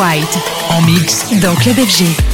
White. En mix. Dans Club FG.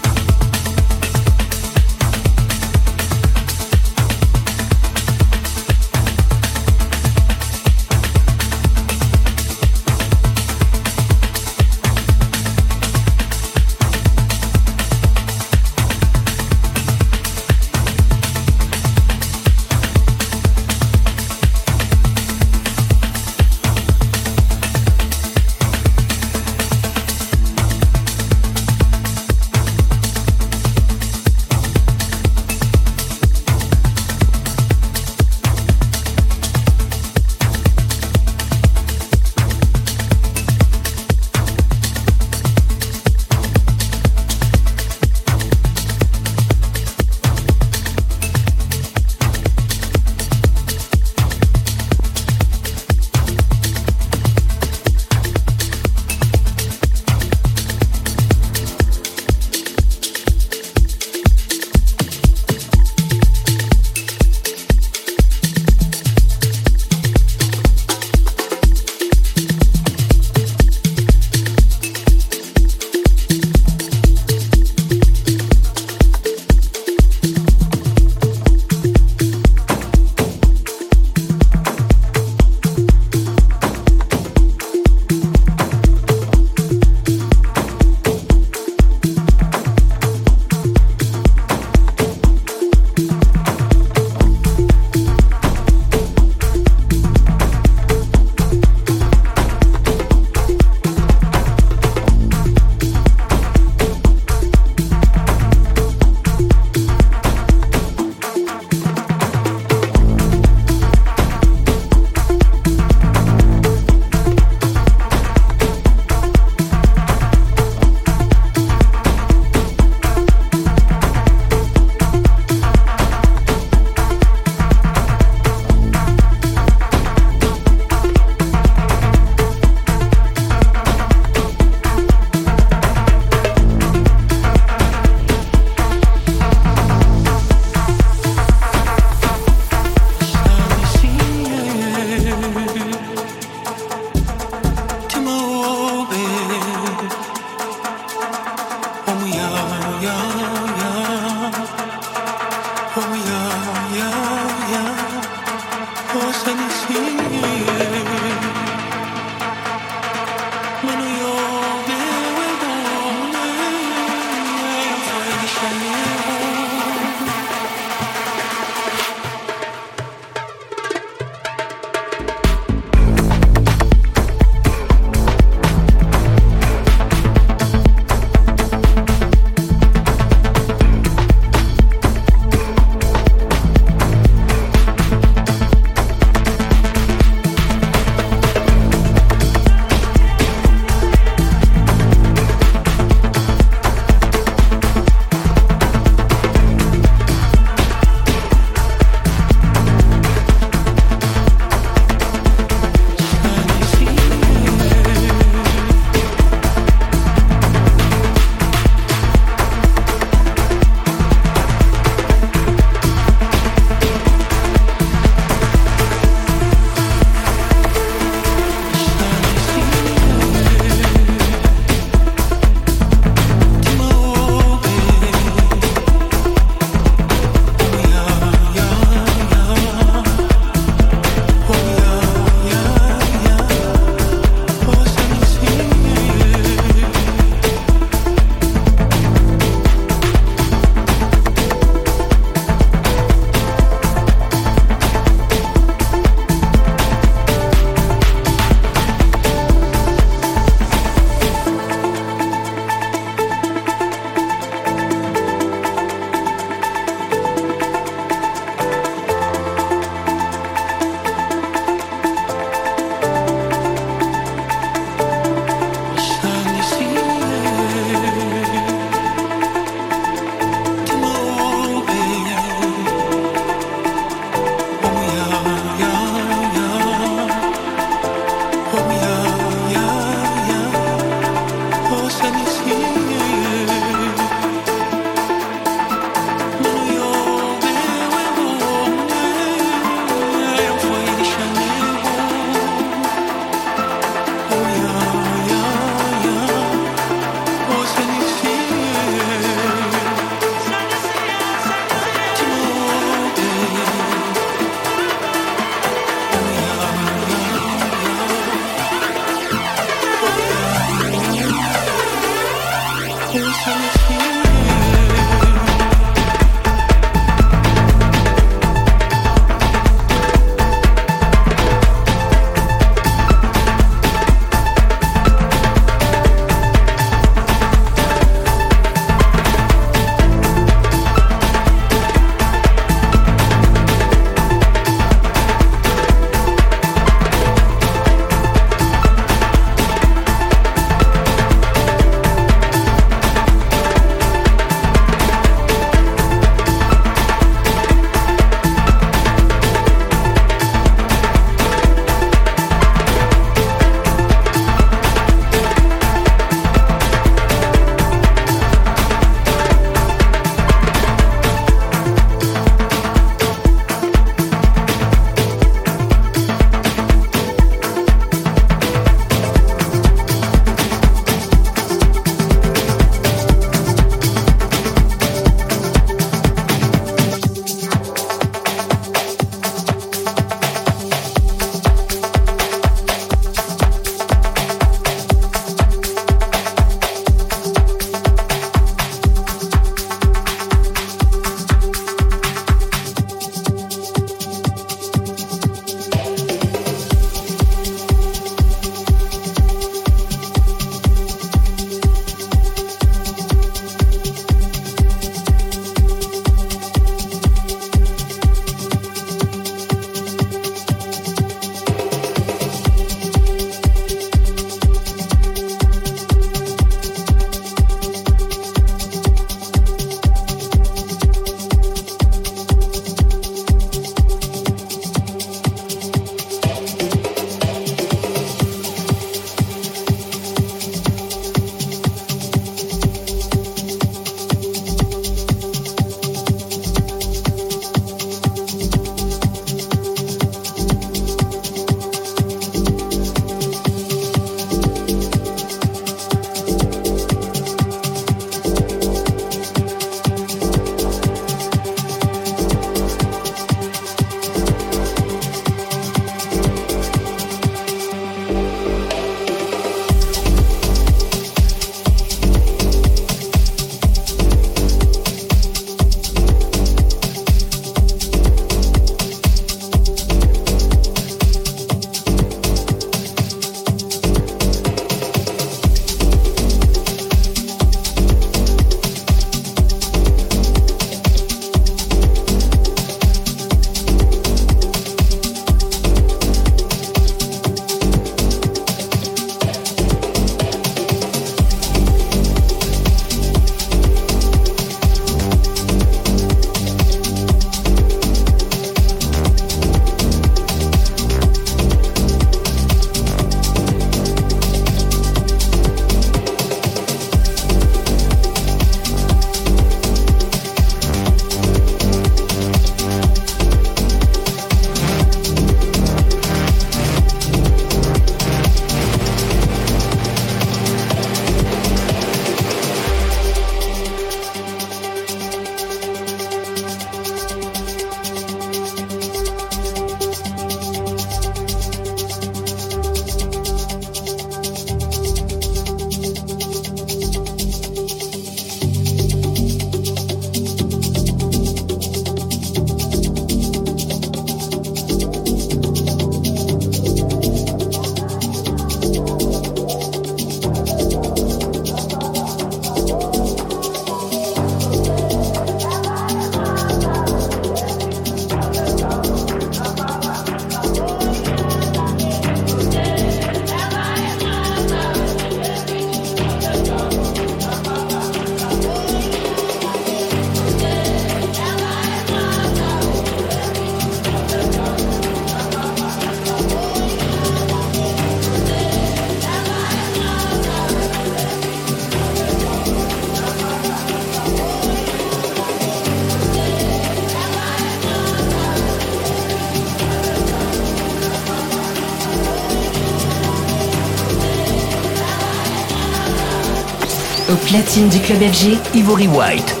Platine du club FG, Ivory White.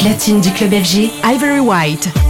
Platine du club FG, Ivory White. White.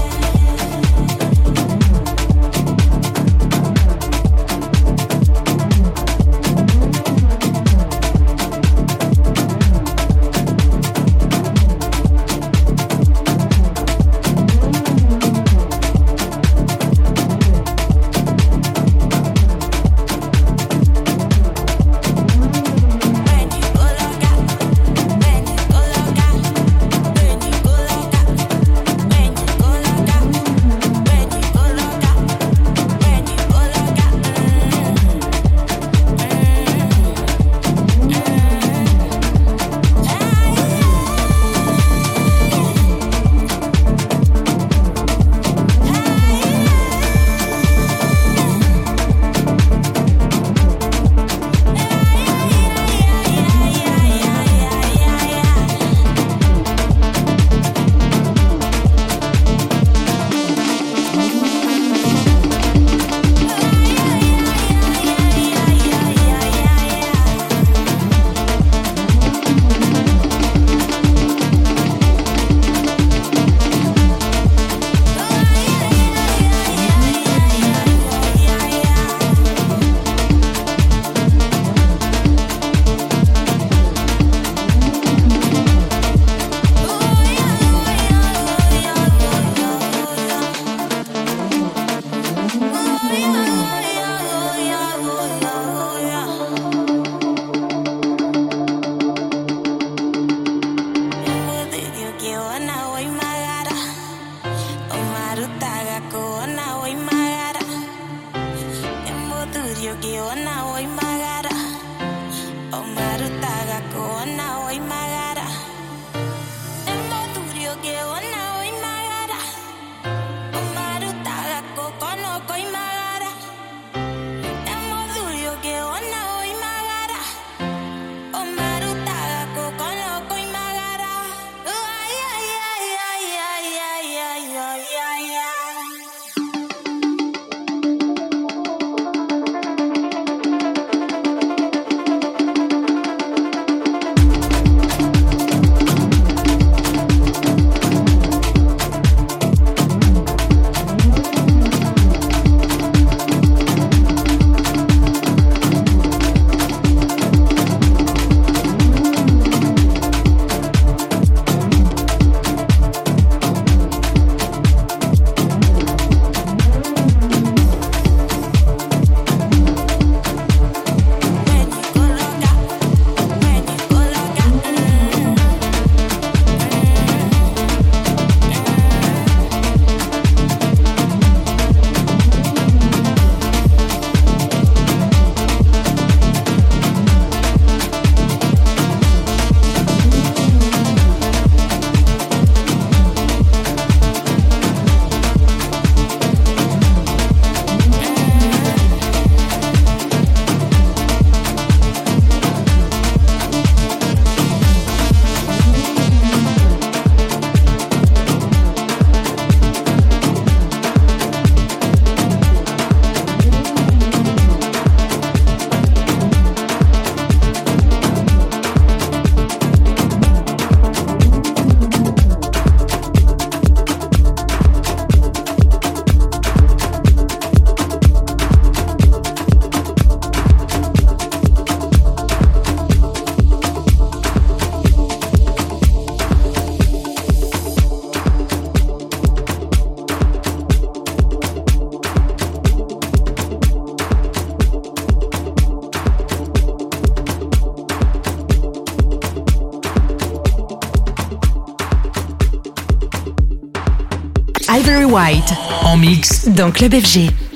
Mix. Dans Club FG.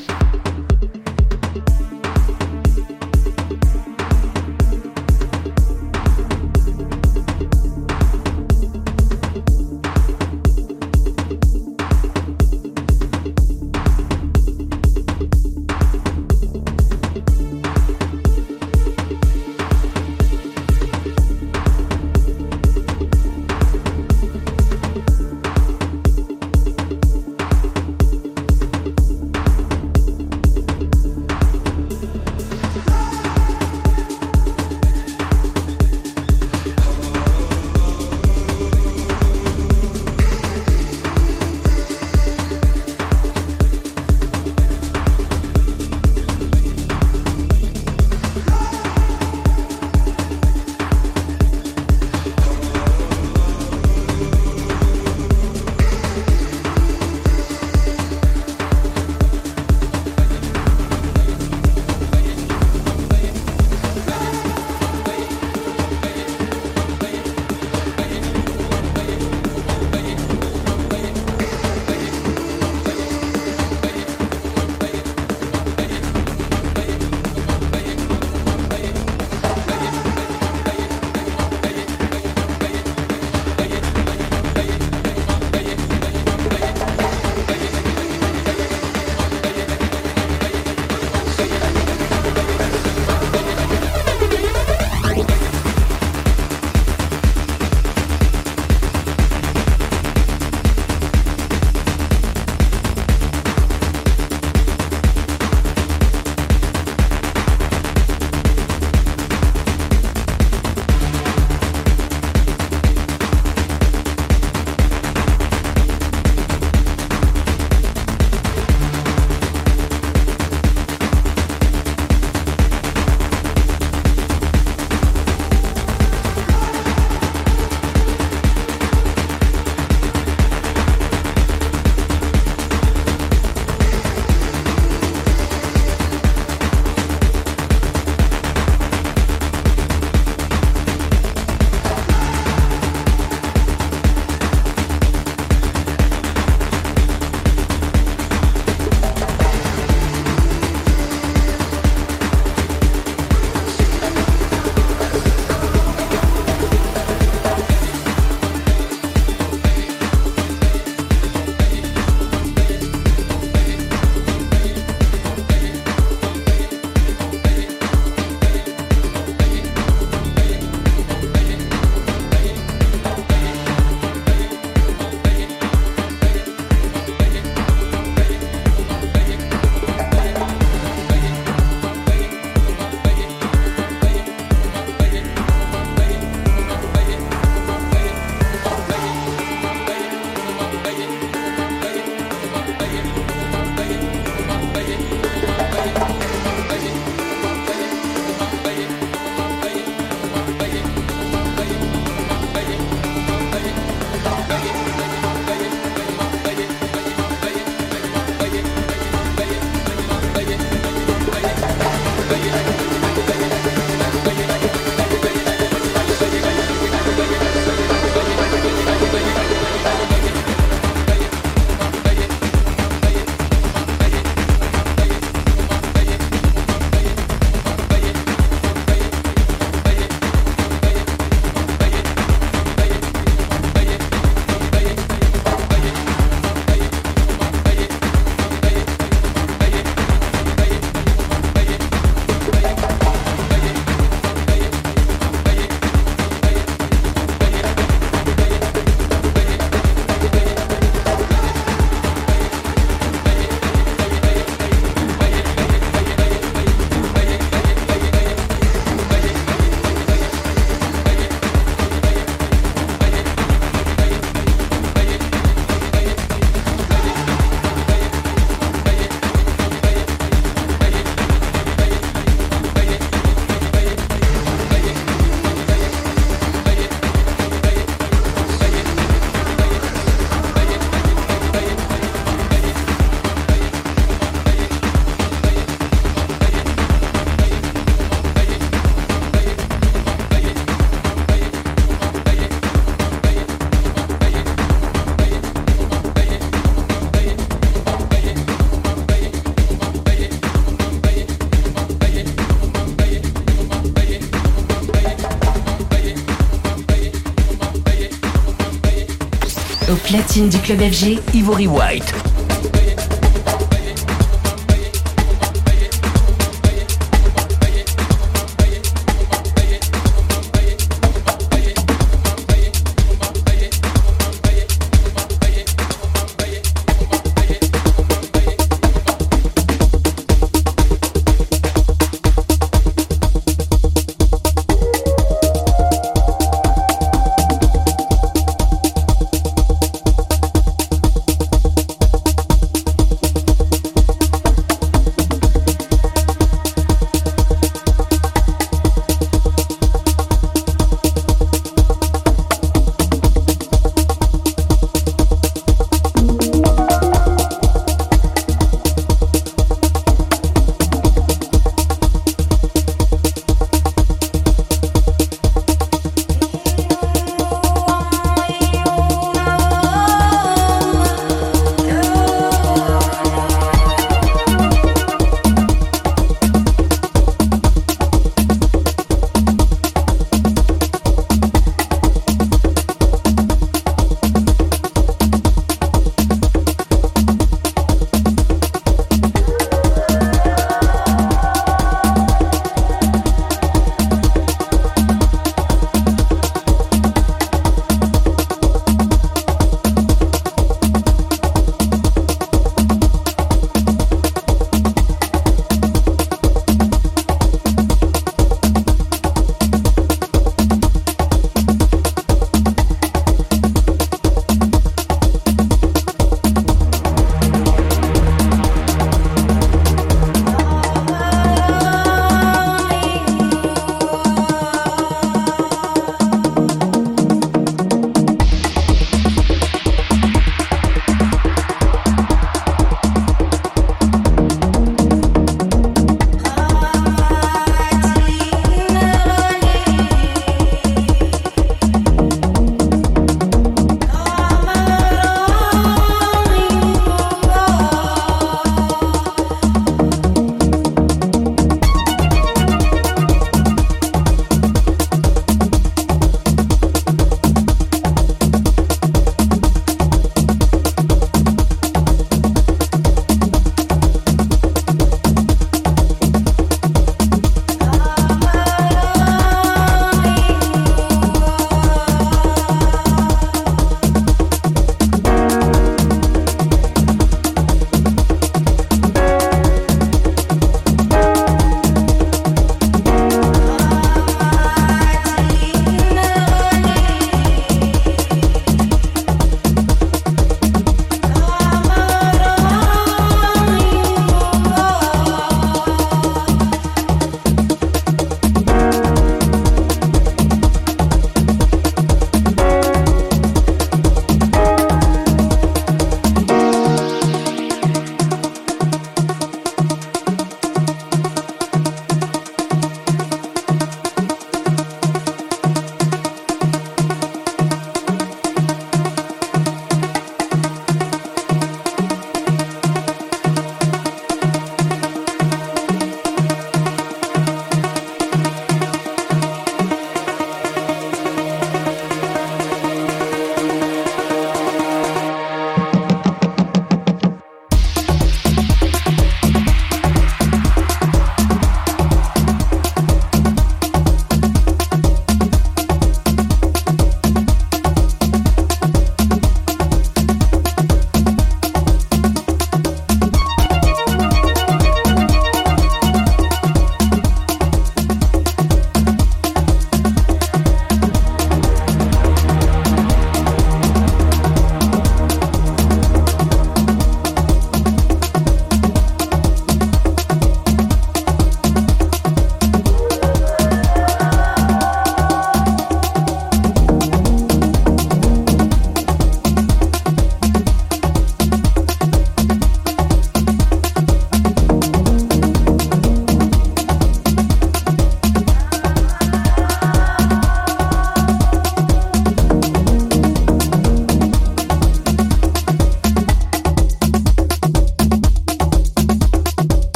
Du club FG, Ivory White.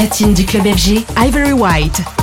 Platine du club FG, Ivory White.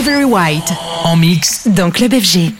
Ivory White. En mix Dans Club FG.